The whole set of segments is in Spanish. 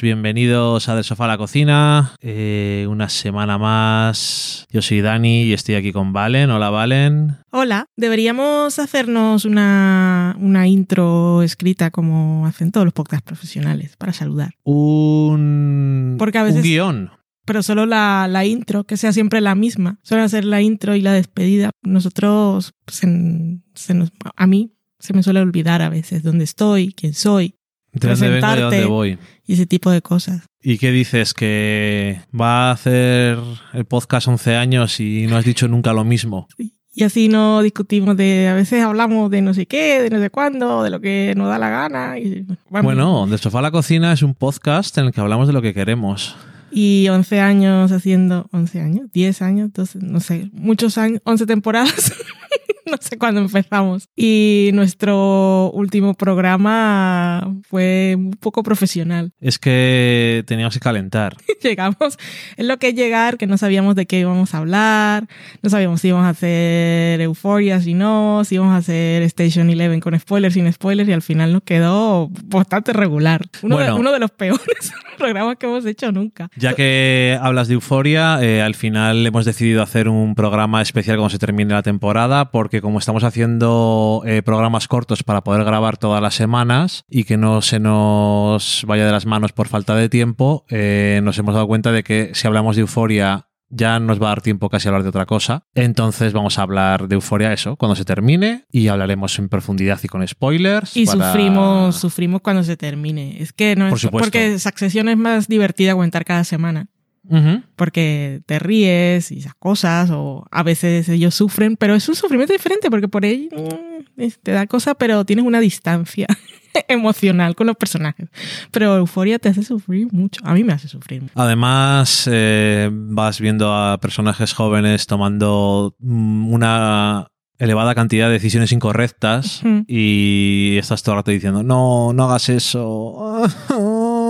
Todos, bienvenidos a Del Sofá a la Cocina. Eh, una semana más. Yo soy Dani y estoy aquí con Valen. Hola, Valen. Hola, deberíamos hacernos una, una intro escrita como hacen todos los podcasts profesionales para saludar. Un, Porque a un veces- guion. Pero solo la, la intro, que sea siempre la misma. Suele hacer la intro y la despedida. Nosotros, se- se nos- a mí, se me suele olvidar a veces dónde estoy, quién soy ¿De dónde vengo y de dónde presentarte. voy? y ese tipo de cosas. ¿Y qué dices? ¿Que va a hacer el podcast 11 años y no has dicho nunca lo mismo? Y así no discutimos de, a veces hablamos de no sé qué, de no sé cuándo, de lo que nos da la gana. Y, bueno, Bueno, Del Sofá a la Cocina es un podcast en el que hablamos de lo que queremos. Y 11 años haciendo, 11 años, 10 años, 12, no sé, muchos años, 11 temporadas. no sé cuándo empezamos. Y nuestro último programa fue un poco profesional. Es que teníamos que calentar. Llegamos, es lo que es llegar, que no sabíamos de qué íbamos a hablar, no sabíamos si íbamos a hacer Euphoria, si no, si íbamos a hacer Station Eleven con spoilers, sin spoilers, y al final nos quedó bastante regular. Uno, Bueno. de, uno de los peores programas que hemos hecho nunca. Ya que hablas de euforia, eh, al final hemos decidido hacer un programa especial cuando se termine la temporada, porque como estamos haciendo eh, programas cortos para poder grabar todas las semanas y que no se nos vaya de las manos por falta de tiempo, eh, nos hemos dado cuenta de que si hablamos de euforia ya nos va a dar tiempo casi a hablar de otra cosa. Entonces vamos a hablar de euforia eso, cuando se termine, y hablaremos en profundidad y con spoilers. Y para- sufrimos, sufrimos cuando se termine. Es que no Por es porque Succession es más divertida comentar cada semana. Ujú. Porque te ríes y esas cosas, o a veces ellos sufren, pero es un sufrimiento diferente porque por ahí mm, te da cosa, pero tienes una distancia emocional con los personajes. Pero Euforia te hace sufrir mucho. A mí me hace sufrir mucho. Además, eh, vas viendo a personajes jóvenes tomando mm, una elevada cantidad de decisiones incorrectas Ujú. y estás todo el rato diciendo, no, no hagas eso.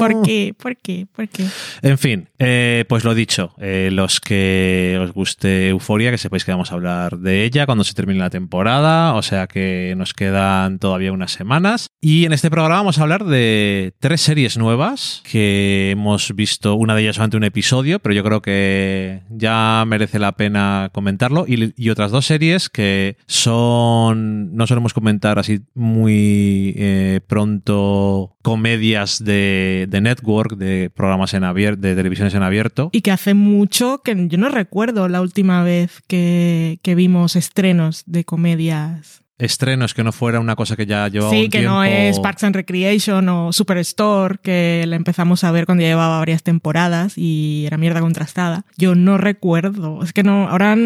¿Por qué? ¿Por qué? ¿Por qué? En fin, eh, pues lo dicho, eh, los que os guste Euforia, que sepáis que vamos a hablar de ella cuando se termine la temporada, o sea que nos quedan todavía unas semanas. Y en este programa vamos a hablar de tres series nuevas que hemos visto, una de ellas solamente un episodio, pero yo creo que ya merece la pena comentarlo, y, y otras dos series que son, no solemos comentar así muy eh, pronto, comedias de, de network, de programas en abierto, de televisiones en abierto. Y que hace mucho que yo no recuerdo la última vez que, que vimos estrenos de comedias. Estrenos que no fuera una cosa que ya llevaba Sí, un que no es Parks and Recreation o Superstore, que la empezamos a ver cuando ya llevaba varias temporadas y era mierda contrastada. Yo no recuerdo. Es que no, ahora,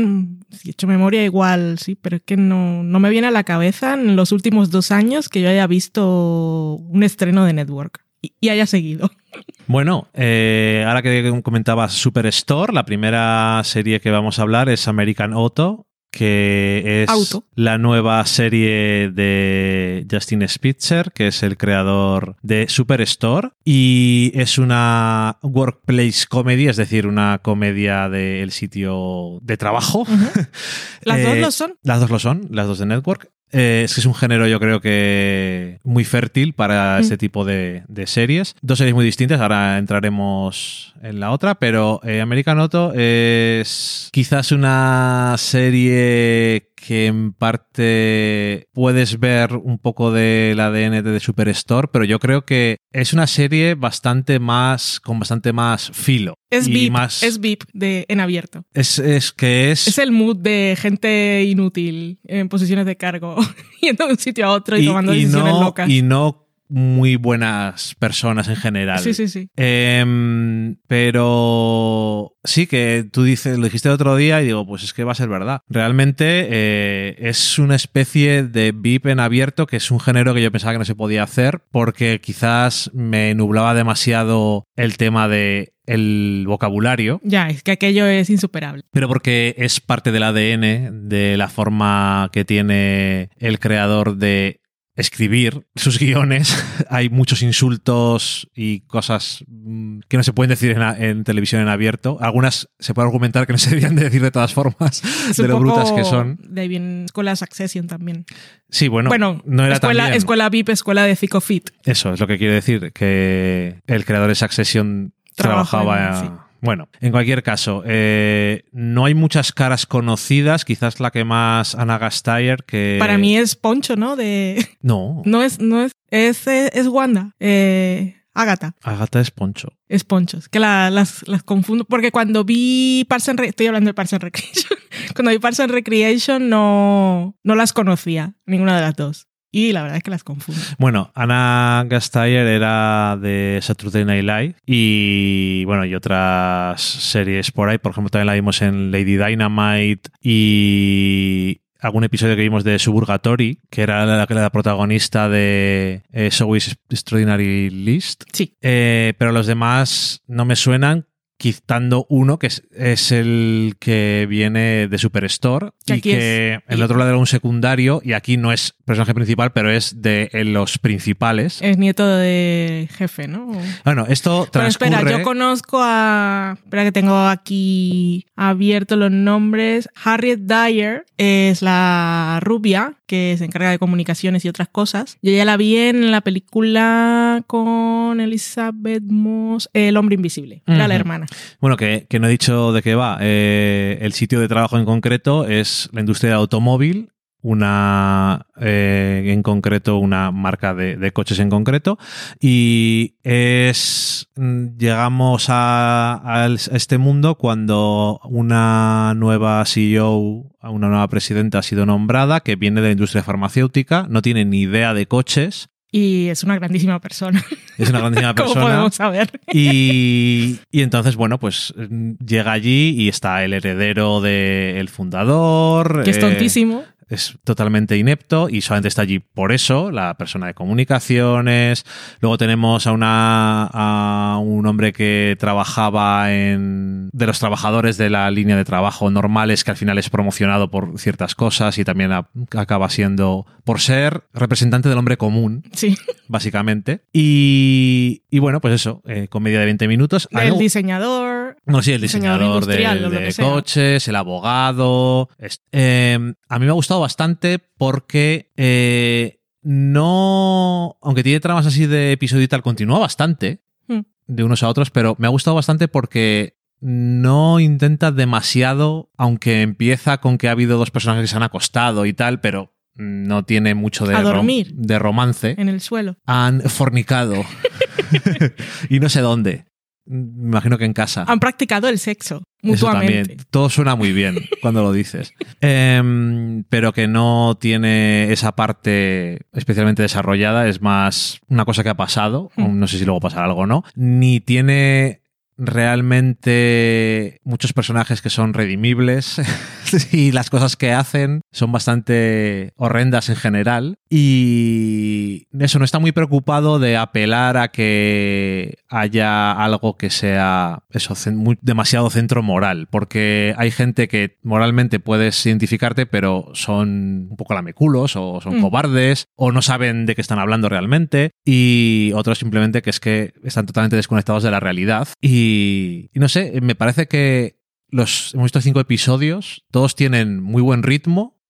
si he hecho memoria igual, sí, pero es que no, no me viene a la cabeza en los últimos dos años que yo haya visto un estreno de Network y, haya seguido. Bueno, eh, ahora que comentabas Superstore, la primera serie que vamos a hablar es American Auto, que es Auto. la nueva serie de Justin Spitzer, que es el creador de Superstore, y es una workplace comedy, es decir, una comedia del sitio de trabajo. Las dos Eh, lo son. Las dos lo son, las dos de Network. Eh, es que es un género, yo creo que muy fértil para Mm. este tipo de, de series. Dos series muy distintas, ahora entraremos en la otra, pero eh, American es quizás una serie que en parte puedes ver un poco del ADN de Superstore, pero yo creo que es una serie bastante más, con bastante más filo. Es VIP, más, es VIP de, en abierto. es, es que es, Es el mood de gente inútil en posiciones de cargo, yendo de un sitio a otro y, tomando decisiones no, locas. y no muy buenas personas en general. Sí, sí, sí. Em, pero sí que tú dices, lo dijiste el otro día y digo, pues es que va a ser verdad. Realmente eh, es una especie de VIP en abierto que es un género que yo pensaba que no se podía hacer porque quizás me nublaba demasiado el tema de el vocabulario, Ya, es que aquello es insuperable. pero porque es parte del ADN de la forma que tiene el creador de escribir sus guiones hay muchos insultos y cosas mm, que no se pueden decir en, televisión en abierto. Algunas se puede argumentar que no se deberían de decir de todas formas, Es de lo brutas que son. De ahí viene escuela Succession también. Sí, bueno, bueno, no era escuela, tan escuela VIP, escuela de Fit. Eso es lo que quiere decir, que el creador de Succession Trabaja trabajaba... en- sí. Bueno, en cualquier caso, eh, no hay muchas caras conocidas, quizás la que más Ana Gasteyer, que... Para mí es Poncho, ¿no? De No, no es no es es, es Wanda, eh, Agatha. Agatha es Poncho. Es Poncho. Es que la- las, las confundo. Porque cuando vi Parks and Re- estoy hablando de Parks and Recreation. cuando vi Parks and Recreation no, no las conocía, ninguna de las dos. Y la verdad es que las confundo. Bueno, Ana Gasteyer era de Saturday Night Live y bueno, y otras series por ahí. Por ejemplo, también la vimos en Lady Dynamite y algún episodio que vimos de Suburgatory, que era la, la protagonista de eh, Showbiz Extraordinary List. Sí. Eh, pero los demás no me suenan, quitando uno que es, es el que viene de Superstore y que es- el otro lado era un secundario y aquí no es personaje principal, pero es de los principales. Es nieto de jefe, ¿no? Bueno, esto transcurre... espera, yo conozco a. Espera que tengo aquí abierto los nombres. Harriet Dyer es la rubia que se encarga de comunicaciones y otras cosas. Yo ya la vi en la película con Elizabeth Moss, El hombre invisible. Era la hermana. Bueno, que, que no he dicho de qué va. Eh, el sitio de trabajo en concreto es la industria del automóvil, una eh, en concreto, una marca de, de coches en concreto. Y es. mm, Llegamos a, a este mundo cuando una nueva CEO, una nueva presidenta ha sido nombrada, que viene de la industria farmacéutica, no tiene ni idea de coches. Y es una grandísima persona. Es una grandísima ¿Cómo persona. podemos saber? Y, y entonces, bueno, pues mm, llega allí y está el heredero del fundador. Que es eh, tontísimo. Es totalmente inepto y solamente está allí por eso, la persona de comunicaciones. Luego tenemos a, una, a un hombre que trabajaba en. de los trabajadores de la línea de trabajo normales, que al final es promocionado por ciertas cosas y también a- acaba siendo. por ser representante del hombre común, Sí. básicamente. Y, y bueno, pues eso, eh, comedia de 20 minutos. El diseñador. no, sí, el diseñador diseñador de, de coches, el abogado. Es- eh, a mí me ha gustado bastante porque eh, no. Aunque tiene tramas así de episodio y tal, continúa bastante Hmm. de unos a otros, pero me ha gustado bastante porque no intenta demasiado, aunque empieza con que ha habido dos personajes que se han acostado y tal, pero no tiene mucho de, A rom- dormir. de romance En el suelo. han fornicado. y no sé dónde. Me imagino que en casa. Han practicado el sexo Eso mutuamente. también. Todo suena muy bien cuando lo dices. Em, pero que no tiene esa parte especialmente desarrollada. Es más una cosa que ha pasado. Hmm. No sé si luego pasará algo o no. Ni tiene realmente muchos personajes que son redimibles y las cosas que hacen son bastante horrendas en general y eso no está muy preocupado de apelar a que haya algo que sea eso muy- demasiado centro moral porque hay gente que moralmente puedes identificarte pero son un poco lameculos o son Mm. cobardes o no saben de qué están hablando realmente y otros simplemente que es que están totalmente desconectados de la realidad y, y no sé, me parece que los hemos visto cinco episodios, todos tienen muy buen ritmo.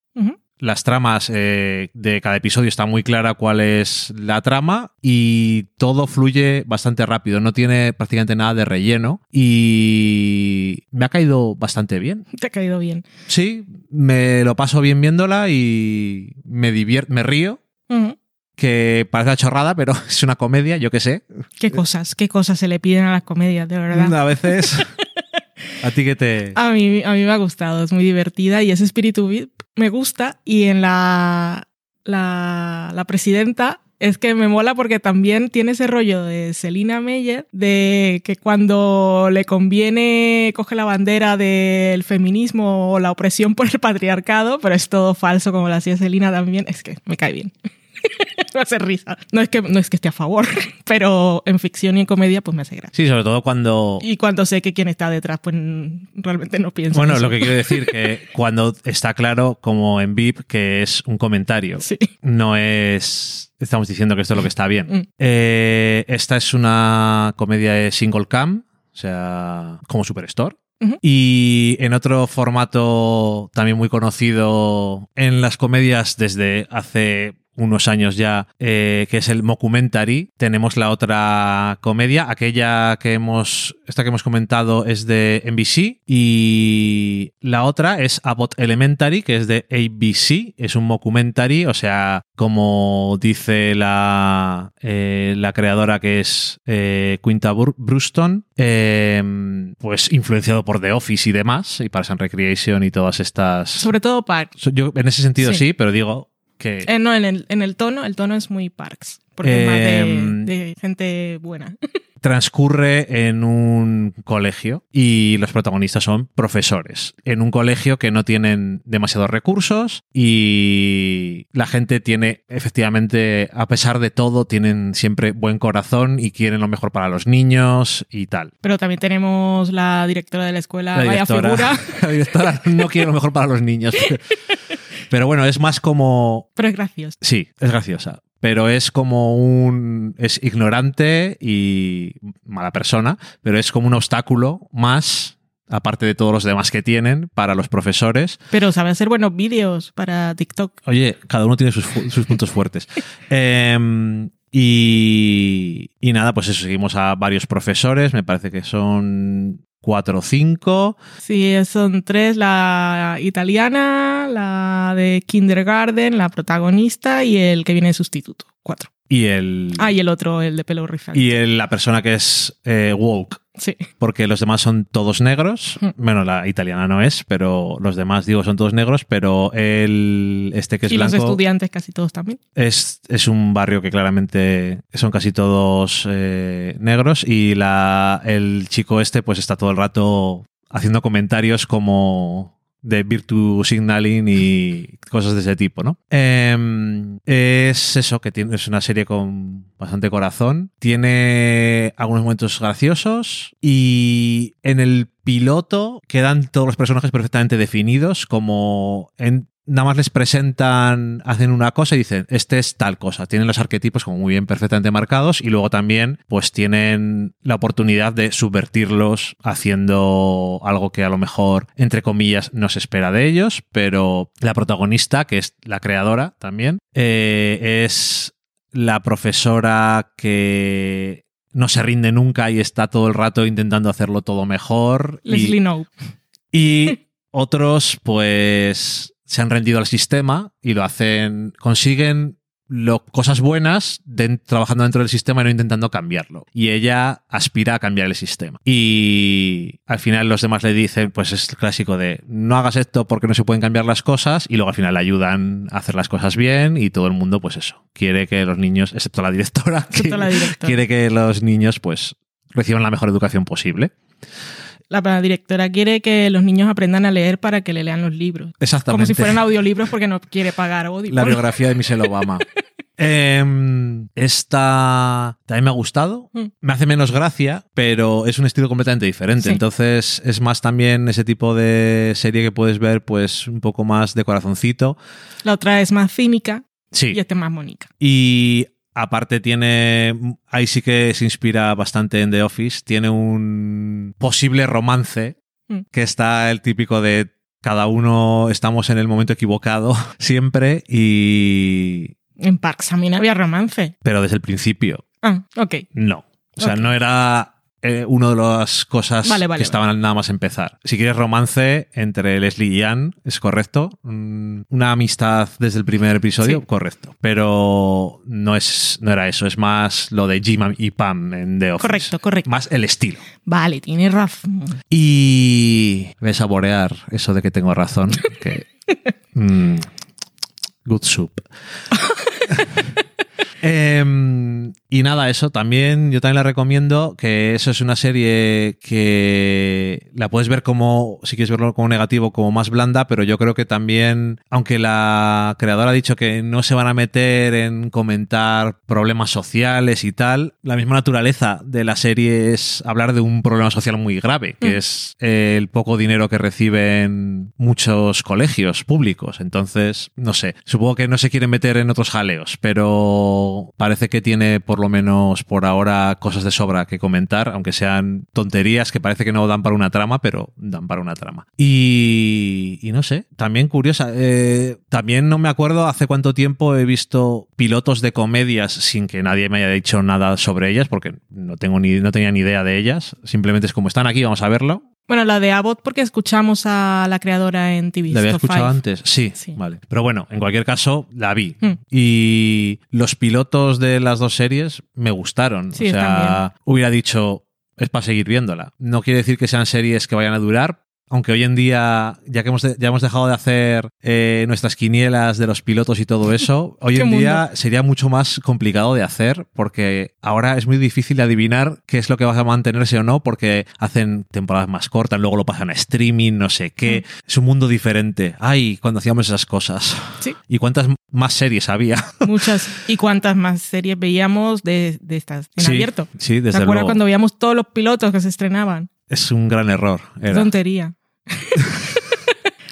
Las tramas eh, de cada episodio está muy clara cuál es la trama y todo fluye bastante rápido, no tiene prácticamente nada de relleno y me ha caído bastante bien. Te ha caído bien. Sí, me lo paso bien viéndola y me divierto, me río, que parece una chorrada, pero es una comedia, yo qué sé. Qué cosas, qué cosas se le piden a las comedias, de verdad. A veces. ¿A ti que te.? A mí, a mí me ha gustado, es muy divertida y ese espíritu VIP me gusta. Y en la, la, la presidenta es que me mola porque también tiene ese rollo de Selina Meyer, de que cuando le conviene coge la bandera del feminismo o la opresión por el patriarcado, pero es todo falso como lo hacía Selina también, es que me cae bien. me hace risa. No es, que, no es que esté a favor, pero en ficción y en comedia pues me hace gracia. Sí, sobre todo cuando... Y cuando sé que quien está detrás pues realmente no piensa Bueno, en eso. lo que quiero decir que cuando está claro, como en VIP, que es un comentario, Sí. no es... Estamos diciendo que esto es lo que está bien. Mm. Eh, esta es una comedia de single cam, o sea, como Superstore. Y en otro formato también muy conocido en las comedias desde hace unos años ya, eh, que es el Mockumentary. Tenemos la otra comedia, aquella que hemos, esta que hemos comentado es de NBC y la otra es Abbott Elementary, que es de ABC, es un Mockumentary, o sea, como dice la, eh, la creadora que es eh, Quinta Bur- Bruston, eh, pues influenciado por The Office y demás, y Parks and Recreation y todas estas... Sobre todo Parks. Yo en ese sentido Sí. sí, pero digo que... Eh, no, en el, en el tono, el tono es muy Parks. Porque es más Em, de, de gente buena. transcurre en un colegio y los protagonistas son profesores. En un colegio que no tienen demasiados recursos y la gente tiene, efectivamente, a pesar de todo, tienen siempre buen corazón y quieren lo mejor para los niños y tal. Pero también tenemos la directora de la escuela, La vaya figura. la directora no quiere lo mejor para los niños. Pero bueno, es más como Pero es gracioso. Sí, es graciosa. Pero es como un. Es ignorante y mala persona, pero es como un obstáculo más, aparte de todos los demás que tienen, para los profesores. Pero sabe hacer buenos vídeos para TikTok. Oye, cada uno tiene sus puntos fuertes. Em, y, y nada, pues eso, seguimos a varios profesores, me parece que son cuatro o cinco. Sí, son tres, la italiana, la de kindergarten, la protagonista y el que viene sustituto. Cuatro. Y el. Ah, y el otro, el de pelo rizado. y el- la persona que es eh, woke, Sí. porque los demás son todos negros. Mm. Bueno, la italiana no es, pero los demás, digo, son todos negros, pero el este que es y los blanco estudiantes casi todos también. es, es un barrio que claramente son casi todos eh, negros y la, el chico este pues está todo el rato haciendo comentarios como de virtue signaling y cosas de ese tipo, ¿no? Em, es eso, que tiene, es una serie con bastante corazón. Tiene algunos momentos graciosos y en el piloto quedan todos los personajes perfectamente definidos, como en, nada más les presentan, hacen una cosa y dicen, este es tal cosa. Tienen los arquetipos como muy bien, perfectamente marcados y luego también pues tienen la oportunidad de subvertirlos haciendo algo que a lo mejor, entre comillas, no se espera de ellos, pero la protagonista, que es la creadora también, eh, es la profesora que no se rinde nunca y está todo el rato intentando hacerlo todo mejor. y- Leslie No. y otros, pues, se han rendido al sistema y lo hacen, consiguen lo, cosas buenas de- trabajando dentro del sistema y no intentando cambiarlo. Y ella aspira a cambiar el sistema. Y al final los demás le dicen, pues es el clásico de no hagas esto porque no se pueden cambiar las cosas y luego al final le ayudan a hacer las cosas bien y todo el mundo, pues eso, quiere que los niños, excepto la directora, Excepto que- la directora. quiere que los niños, pues, reciban la mejor educación posible. La directora quiere que los niños aprendan a leer para que le lean los libros. Exactamente. Como si fueran audiolibros porque no quiere pagar Audible. La biografía de Michelle Obama. Em, esta también me ha gustado. Mm. Me hace menos gracia, pero es un estilo completamente diferente. Sí. Entonces es más también ese tipo de serie que puedes ver, pues un poco más de corazoncito. La otra es más cínica Sí. y esta es más mónica. Y aparte tiene, ahí sí que se inspira bastante en The Office, tiene un posible romance Mm. que está el típico de cada uno estamos en el momento equivocado siempre y... En Parks también había romance. Pero desde el principio, Ah, ok. no. O sea, no era eh, una de las cosas Vale, vale, que estaban nada más empezar. Si quieres romance entre Leslie y Anne, es correcto. Mm, Una amistad desde el primer episodio, Sí. correcto. Pero no, es, no era eso, es más lo de Jim y Pam en The Office. Correcto, correcto. Más el estilo. Vale, tienes razón. Y voy a saborear eso de que tengo razón. que, mm, good soup. Em, Y nada, eso también, yo también la recomiendo, que eso es una serie que la puedes ver como, si quieres verlo como negativo, como más blanda, pero yo creo que también, aunque la creadora ha dicho que no se van a meter en comentar problemas sociales y tal, la misma naturaleza de la serie es hablar de un problema social muy grave, que Mm. es el poco dinero que reciben muchos colegios públicos. Entonces, no sé, supongo que no se quieren meter en otros jaleos, pero parece que tiene por lo menos por ahora cosas de sobra que comentar, aunque sean tonterías que parece que no dan para una trama, pero dan para una trama. Y, no sé, también curiosa, eh, también no me acuerdo hace cuánto tiempo he visto pilotos de comedias sin que nadie me haya dicho nada sobre ellas, porque no, tengo ni, no tenía ni idea de ellas, simplemente es como están aquí, vamos a verlo. Bueno, la de Abbott porque escuchamos a la creadora en TV. ¿La había escuchado Five. antes? Sí, Sí. vale. Pero bueno, en cualquier caso, la vi. Hmm. Y los pilotos de las dos series me gustaron. Sí, o sea, hubiera dicho, es para seguir viéndola. No quiere decir que sean series que vayan a durar. Aunque hoy en día, ya que hemos, de- ya hemos dejado de hacer eh, nuestras quinielas de los pilotos y todo eso, hoy en día sería mucho más complicado de hacer porque ahora es muy difícil adivinar qué es lo que va a mantenerse o no porque hacen temporadas más cortas, luego lo pasan a streaming, no sé qué. Es un mundo diferente. Ay, cuando hacíamos esas cosas. Sí. ¿Y cuántas más series había? Muchas. ¿Y cuántas más series veíamos de, de estas en Sí, abierto? Sí, ¿Te desde acuerdas luego. cuando veíamos todos los pilotos que se estrenaban? Es un gran error. Era. tontería.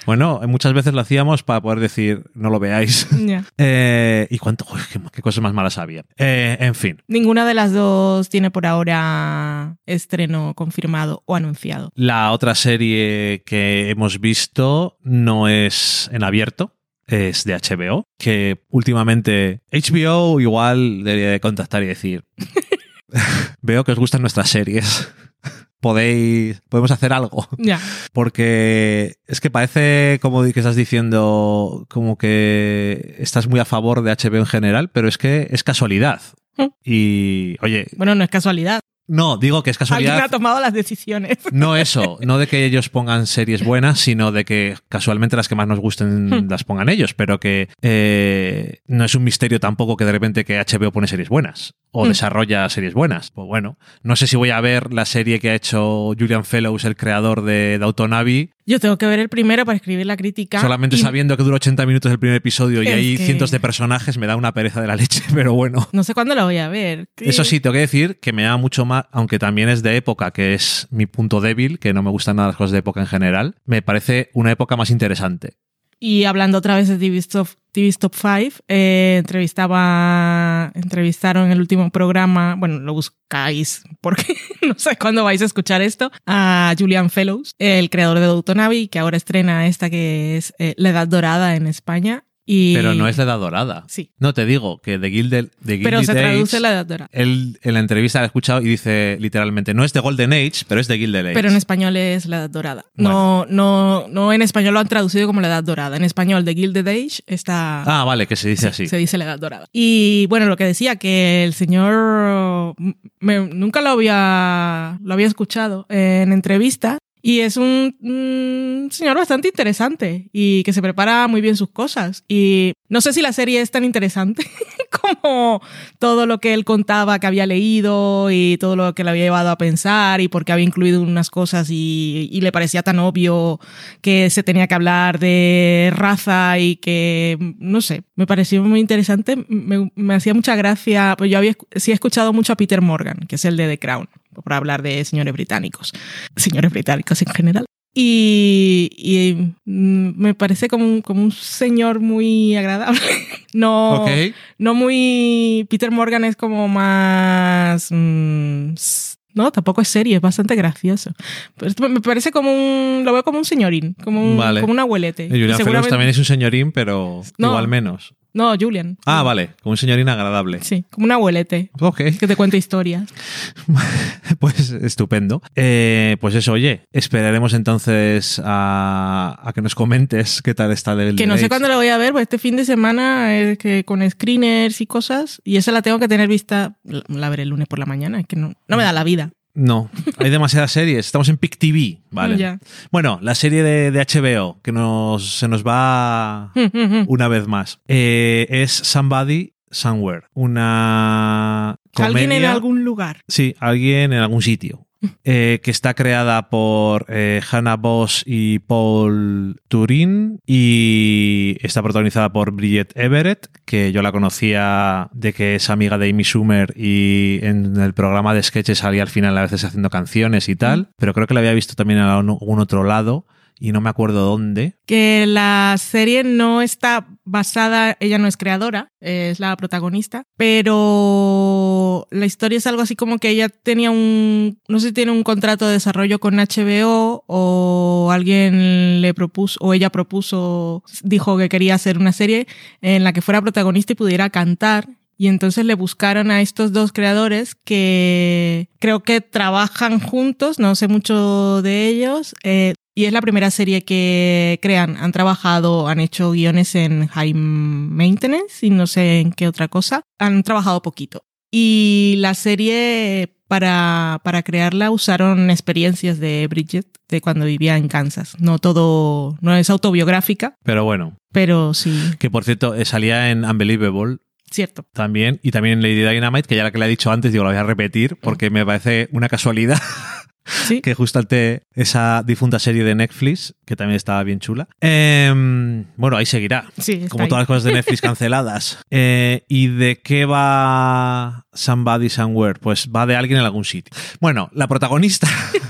Bueno, muchas veces lo hacíamos para poder decir, no lo veáis. Eh, y cuánto, uy, qué, qué cosas más malas había. Eh, en fin, Ninguna de las dos tiene por ahora estreno confirmado o anunciado. la otra serie que hemos visto no es en abierto. Es de HBO, que últimamente HBO igual debería de contactar y decir, veo que os gustan nuestras series, podéis, podemos hacer algo. Ya. Porque es que parece como que estás diciendo como que estás muy a favor de HBO en general, pero es que es casualidad. Mm. Y, oye, Bueno, no es casualidad. no, digo que es Alguien ha casualidad. tomado las decisiones. No eso, no de que ellos pongan series buenas, sino de que casualmente las que más nos gusten Hmm. las pongan ellos, pero que eh, no es un misterio tampoco que de repente que HBO pone series buenas o Hmm. desarrolla series buenas. Pues bueno, no sé si voy a ver la serie que ha hecho Julian Fellows, el creador de Abbey, Yo tengo que ver el primero para escribir la crítica. Solamente y sabiendo que dura 80 minutos el primer episodio y Es hay que- cientos de personajes me da una pereza de la leche, pero bueno. No sé cuándo la voy a ver. ¿Qué? Eso sí, tengo que decir que me da mucho más, aunque también es de época, que es mi punto débil, que no me gustan nada las cosas de época en general, me parece una época más interesante. Y hablando otra vez de TV Top, TV Top 5, eh, entrevistaba, entrevistaron en el último programa, bueno, lo buscáis porque no sé cuándo vais a escuchar esto, a Julian Fellows, el creador de Downton Abbey, que ahora estrena esta que es eh, La Edad Dorada en España. Y, Pero no es la edad dorada. Sí, No te digo que The Gilded, The pero se traduce Age, La Edad Dorada. él en la entrevista la he escuchado y dice literalmente, no es The Golden Age, pero es The Gilded Age. Pero en español es la edad dorada. No, no, no en español lo han traducido como la edad dorada. En español, The Gilded Age está. Ah, vale, que se dice así. Se dice la edad dorada. Y bueno, lo que decía, que el señor me- nunca lo había, lo había escuchado en entrevista. Y es un, un señor bastante interesante y que se prepara muy bien sus cosas. Y no sé si la serie es tan interesante como todo lo que él contaba que había leído y todo lo que le había llevado a pensar y por qué había incluido unas cosas y, y le parecía tan obvio que se tenía que hablar de raza y que, no sé, me pareció muy interesante. Me, me hacía mucha gracia, pues yo había, sí he escuchado mucho a Peter Morgan, que es el de The Crown, por hablar de señores británicos, señores británicos en general. Y, y, mm, me parece como un, como un señor muy agradable. No, Ok. no muy. Peter Morgan es como más. mm, no, tampoco es serio, es bastante gracioso. Pero me parece como un. Lo veo como un señorín, como un, Vale. como un abuelete. Y Julian Y Fellows también es un señorín, pero No. igual menos. No, Julian. Ah, vale, como un señorín agradable. Sí, como un abuelete. Ok. Que te cuenta historias. Pues estupendo. Eh, pues eso, oye, esperaremos entonces a, a que nos comentes qué tal está el Que no sé cuándo lo voy a ver, pues este fin de semana es que con screeners y cosas. Y esa la tengo que tener vista. La, la veré el lunes por la mañana, es que no, no me da la vida. No, hay demasiadas series. Estamos en Pic TV, ¿vale? Bueno, la serie de, de HBO, que nos, se nos va una vez más, eh, es Somebody, Somewhere. Una. Alguien en algún lugar. Sí, alguien en algún sitio. Eh, que está creada por eh, Hannah Boss y Paul Turin y está protagonizada por Bridget Everett, que yo la conocía de que es amiga de Amy Schumer y en el programa de sketches salía al final a veces haciendo canciones y tal, pero creo que la había visto también en algún otro lado y no me acuerdo dónde. Que la serie no está basada, ella no es creadora, es la protagonista, pero la historia es algo así como que ella tenía un, no sé si tiene un contrato de desarrollo con HBO o alguien le propuso, o ella propuso, dijo que quería hacer una serie en la que fuera protagonista y pudiera cantar. Y entonces le buscaron a estos dos creadores que creo que trabajan juntos, no sé mucho de ellos, eh, y es la primera serie que crean. Han trabajado, han hecho guiones en High Maintenance y no sé en qué otra cosa. Han trabajado poquito. Y la serie, para, para crearla, usaron experiencias de Bridget de cuando vivía en Kansas. No todo, no es autobiográfica, Pero bueno, pero sí, que por cierto eh, salía en Unbelievable cierto. también y también en Lady Dynamite, que ya la que le he dicho antes, digo, la voy a repetir porque me parece una casualidad Sí. que justo ante esa difunta serie de Netflix, que también estaba bien chula. Em, bueno, ahí seguirá. Sí, Como ahí. todas las cosas de Netflix canceladas. Eh, ¿Y de qué va Somebody Somewhere? Pues va de alguien en algún sitio. Bueno, la protagonista.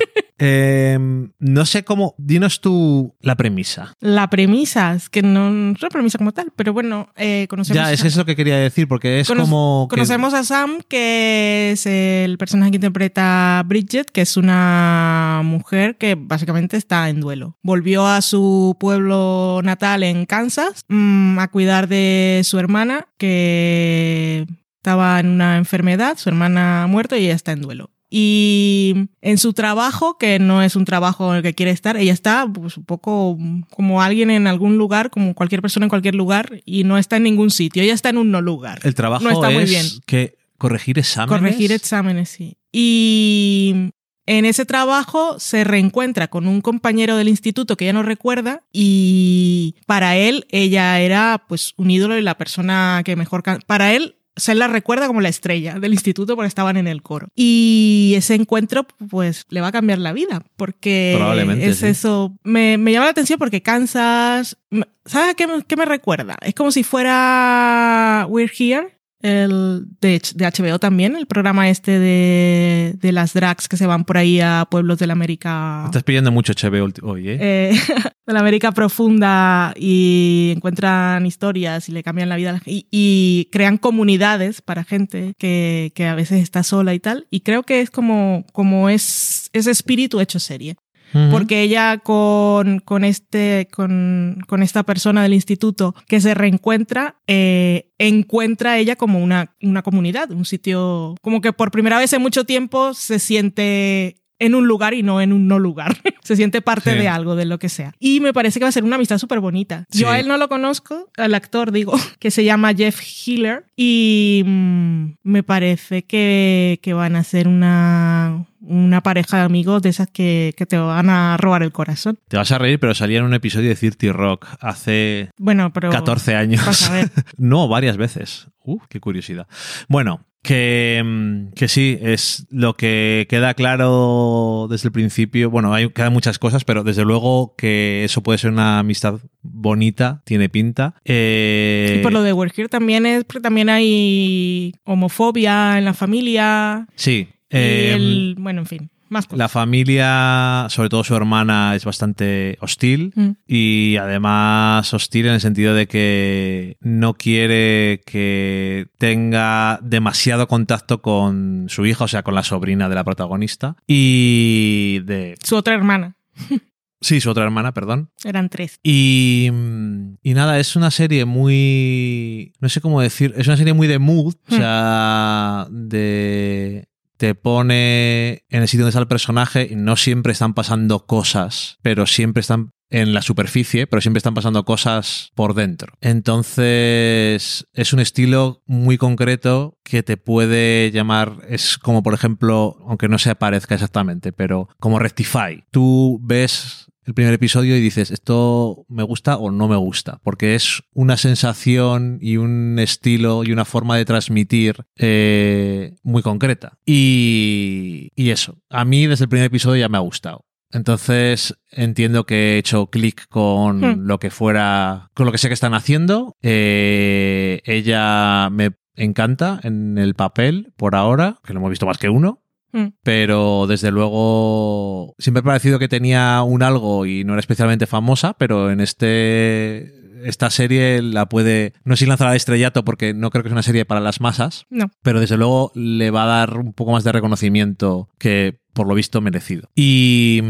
em, no sé cómo. Dinos tú la premisa. La premisa, es que no, es una premisa como tal, pero bueno, eh, conocemos, Ya, es que es lo que quería decir, porque es Cono- como. que- conocemos a Sam, que es el personaje que interpreta Bridget, que es una mujer que básicamente está en duelo. Volvió a su pueblo natal en Kansas mm, a cuidar de su hermana, que estaba en una enfermedad, su hermana ha muerto y ella está en duelo. Y en su trabajo, que no es un trabajo en el que quiere estar, ella está pues, un poco como alguien en algún lugar, como cualquier persona en cualquier lugar, y no está en ningún sitio. Ella está en un no lugar. el trabajo no está muy es bien. que corregir exámenes. Corregir exámenes, sí. Y en ese trabajo se reencuentra con un compañero del instituto que ella no recuerda y para él ella era pues un ídolo y la persona que mejor para él se la recuerda como la estrella del instituto porque estaban en el coro. Y ese encuentro, pues, le va a cambiar la vida. Porque Probablemente, es sí. eso. Me, me llama la atención porque Kansas. ¿Sabes a qué, qué me recuerda? Es como si fuera We're Here. El de, de HBO también, el programa este de, de las drags que se van por ahí a pueblos de la América. Estás pidiendo mucho HBO hoy, ¿eh? eh, de la América profunda y encuentran historias y le cambian la vida a la- y, y crean comunidades para gente que, que a veces está sola y tal. Y creo que es como, como es ese espíritu hecho serie. Ujú. Porque ella con, con, este, con, con esta persona del instituto que se reencuentra, eh, encuentra ella como una, una comunidad, un sitio, como que por primera vez en mucho tiempo se siente en un lugar y no en un no lugar. se siente parte Sí. de algo, de lo que sea. Y me parece que va a ser una amistad súper bonita. Yo Sí. a él no lo conozco, al actor digo, que se llama Jeff Hiller y mm, me parece que, que van a ser una, una pareja de amigos de esas que, que te van a robar el corazón. Te vas a reír, pero salía en un episodio de Cirti Rock hace Bueno, pero... 14 años. Vas a ver. no, varias veces. Uh, qué curiosidad. Bueno, que, mm, que sí, es lo que queda claro desde el principio. Bueno, hay quedan muchas cosas, pero desde luego que eso puede ser una amistad bonita, tiene pinta. Eh, Y por lo de We're Here también es también hay homofobia en la familia. Sí. Y el, bueno, en fin, más cosas. La familia, sobre todo su hermana, es bastante hostil Mm. y además hostil en el sentido de que no quiere que tenga demasiado contacto con su hija, o sea, con la sobrina de la protagonista y de... Su otra hermana. Sí, su otra hermana, perdón. Eran tres. Y, mm, y nada, es una serie muy. No sé cómo decir. Es una serie muy de mood. O Hmm. sea, de. Te pone en el sitio donde está el personaje y no siempre están pasando cosas, pero siempre están en la superficie, pero siempre están pasando cosas por dentro. Entonces, es un estilo muy concreto que te puede llamar, es como por ejemplo, aunque no se parezca exactamente, pero como Rectify. Tú ves el primer episodio y dices, esto me gusta o no me gusta, porque es una sensación y un estilo y una forma de transmitir eh, muy concreta. Y, y eso, a mí desde el primer episodio ya me ha gustado. Entonces entiendo que he hecho clic con Hmm. lo que fuera, con lo que sé que están haciendo. Eh, ella me encanta en el papel por ahora, que lo hemos visto más que uno. Mm. Pero desde luego siempre ha parecido que tenía un algo y no era especialmente famosa, pero en este esta serie la puede no sé si lanzar al estrellato porque no creo que es una serie para las masas, No. pero desde luego le va a dar un poco más de reconocimiento que por lo visto merecido. Y,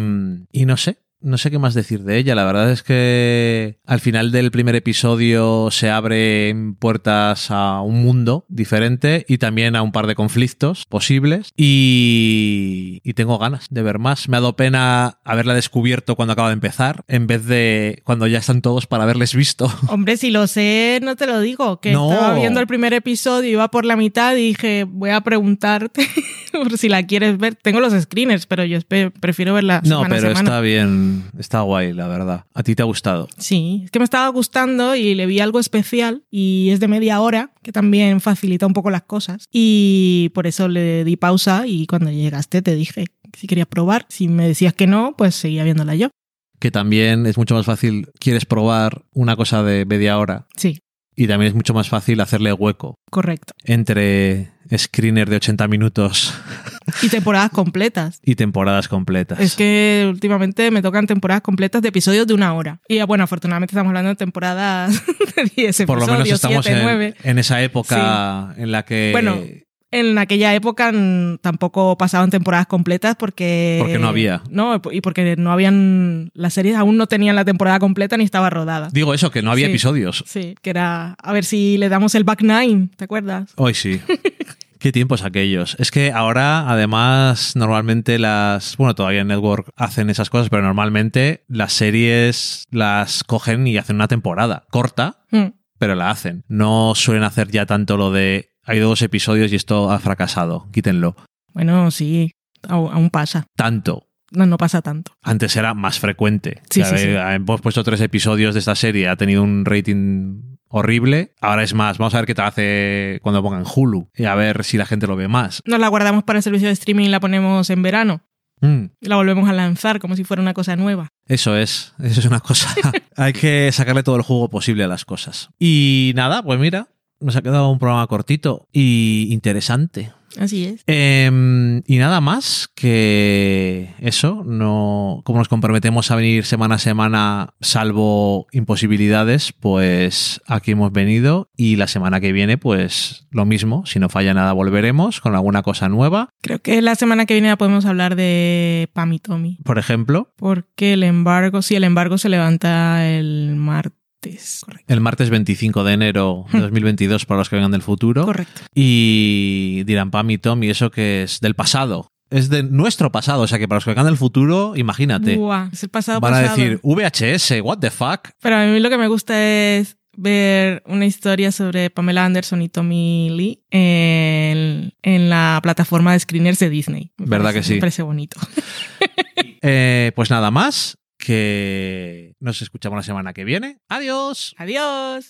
y no sé, no sé qué más decir de ella. La verdad es que al final del primer episodio se abren puertas a un mundo diferente y también a un par de conflictos posibles. Y, y tengo ganas de ver más. Me ha dado pena haberla descubierto cuando acaba de empezar en vez de cuando ya están todos para haberles visto. Hombre, si lo sé, no te lo digo. Que No. estaba viendo el primer episodio, iba por la mitad y dije, voy a preguntarte por si la quieres ver. Tengo los screeners, pero yo prefiero verla No, semana a pero semana. está bien, está guay, la verdad. ¿A ti te ha gustado? Sí, es que me estaba gustando y le vi algo especial y es de media hora, que también facilita un poco las cosas. Y por eso le di pausa y cuando llegaste te dije si querías probar. Si me decías que no, pues seguía viéndola yo. Que también es mucho más fácil, quieres probar una cosa de media hora Sí, y también es mucho más fácil hacerle hueco correcto. entre screener de 80 minutos Y temporadas completas. y temporadas completas. Es que últimamente me tocan temporadas completas de episodios de una hora. Y bueno, afortunadamente estamos hablando de temporadas de 10 Por lo menos episodios, estamos 7, en, 9. en esa época en la que... Bueno, En aquella época tampoco pasaban temporadas completas porque... Porque no había. No, y porque no habían... Las series aún no tenían la temporada completa ni estaba rodada. Digo eso, que no había Sí. episodios. Sí, que era... A ver si le damos el back nine, ¿te acuerdas? Hoy sí. Qué tiempos aquellos. Es que ahora, además, normalmente las. Bueno, todavía en Network hacen esas cosas, pero normalmente las series las cogen y hacen una temporada corta, Mm. pero la hacen. No suelen hacer ya tanto lo de. Hay dos episodios y esto ha fracasado. Quítenlo. Bueno, sí, aún pasa. Tanto. No, no pasa tanto. Antes era más frecuente. Sí, O sea, sí, sí. eh, Hemos puesto tres episodios de esta serie, ha tenido un rating horrible. Ahora es más, vamos a ver qué te hace cuando pongan Hulu y a ver si la gente lo ve más. Nos la guardamos para el servicio de streaming y la ponemos en verano. Mm, la volvemos a lanzar como si fuera una cosa nueva. Eso es, eso es una cosa. Hay que sacarle todo el jugo posible a las cosas. Y nada, pues mira, nos ha quedado un programa cortito y interesante. Así es. Em, y nada más que eso, no, como nos comprometemos a venir semana a semana, salvo imposibilidades, pues aquí hemos venido y la semana que viene, pues lo mismo, si no falla nada volveremos con alguna cosa nueva, Creo que la semana que viene ya podemos hablar de Pam y Tommy. por ejemplo, Porque el embargo, sí, el embargo se levanta el martes. Correcto. el martes 25 de enero de 2022 para los que vengan del futuro. Correcto. Y dirán, Pam y Tom, ¿y eso que es del pasado? Es de nuestro pasado, o sea que para los que vengan del futuro, imagínate. Buah, es el pasado Van a decir, VHS, what the fuck? Pero a mí lo que me gusta es ver una historia sobre Pamela Anderson y Tommy Lee en, en la plataforma de screeners de Disney. Me ¿Verdad parece- que sí? Me parece bonito. Eh, pues nada más, que nos escuchamos la semana que viene. Adiós. Adiós.